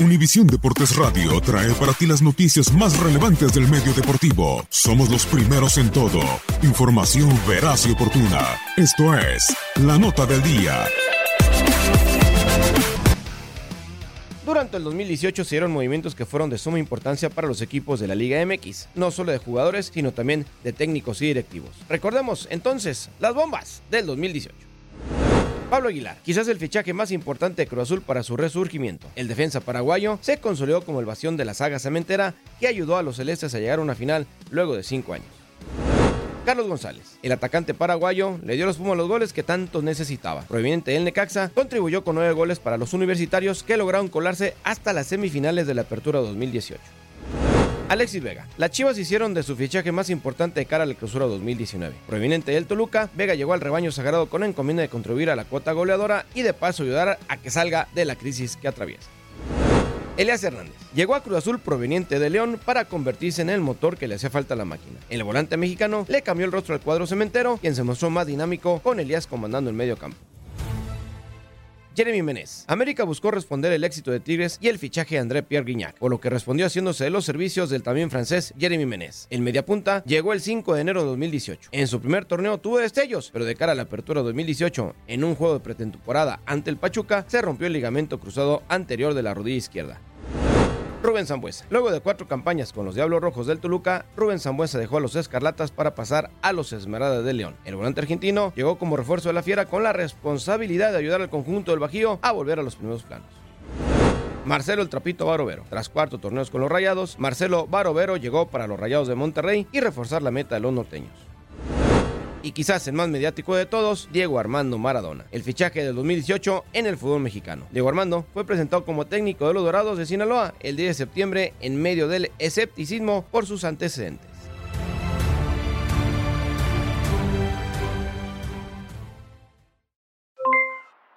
Univisión Deportes Radio trae para ti las noticias más relevantes del medio deportivo. Somos los primeros en todo. Información veraz y oportuna. Esto es La Nota del Día. Durante el 2018 se dieron movimientos que fueron de suma importancia para los equipos de la Liga MX, no solo de jugadores, sino también de técnicos y directivos. Recordemos entonces las bombas del 2018. Pablo Aguilar, quizás el fichaje más importante de Cruz Azul para su resurgimiento. El defensa paraguayo se consolidó como el bastión de la saga cementera que ayudó a los celestes a llegar a una final luego de cinco años. Carlos González, el atacante paraguayo, le dio los Pumas los goles que tanto necesitaba. Proveniente del Necaxa, contribuyó con nueve goles para los universitarios que lograron colarse hasta las semifinales de la Apertura 2018. Alexis Vega. Las Chivas hicieron de su fichaje más importante de cara a la clausura 2019. Proveniente del Toluca, Vega llegó al rebaño sagrado con la encomienda de contribuir a la cuota goleadora y de paso ayudar a que salga de la crisis que atraviesa. Elías Hernández llegó a Cruz Azul proveniente de León para convertirse en el motor que le hacía falta a la máquina. El volante mexicano le cambió el rostro al cuadro cementero, quien se mostró más dinámico con Elías comandando el medio campo. Jeremy Menez. América buscó responder el éxito de Tigres y el fichaje de André Pierre Guignac, por lo que respondió haciéndose de los servicios del también francés Jeremy Menez. El mediapunta llegó el 5 de enero de 2018. En su primer torneo tuvo destellos, pero de cara a la apertura 2018, en un juego de pretemporada ante el Pachuca, se rompió el ligamento cruzado anterior de la rodilla izquierda. Rubén Zambuesa. Luego de cuatro campañas con los Diablos Rojos del Toluca, Rubén Zambuesa dejó a los Escarlatas para pasar a los Esmeraldas de León. El volante argentino llegó como refuerzo de la Fiera con la responsabilidad de ayudar al conjunto del Bajío a volver a los primeros planos. Marcelo el Trapito Barovero. Tras cuarto torneos con los Rayados, Marcelo Barovero llegó para los Rayados de Monterrey y reforzar la meta de los norteños y quizás el más mediático de todos, Diego Armando Maradona, el fichaje del 2018 en el fútbol mexicano. Diego Armando fue presentado como técnico de los Dorados de Sinaloa el 10 de septiembre en medio del escepticismo por sus antecedentes.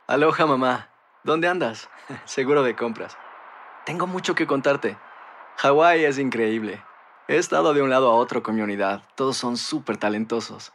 Aloha mamá, ¿dónde andas? Seguro de compras. Tengo mucho que contarte. Hawái es increíble. He estado de un lado a otro con mi unidad. Todos son súper talentosos.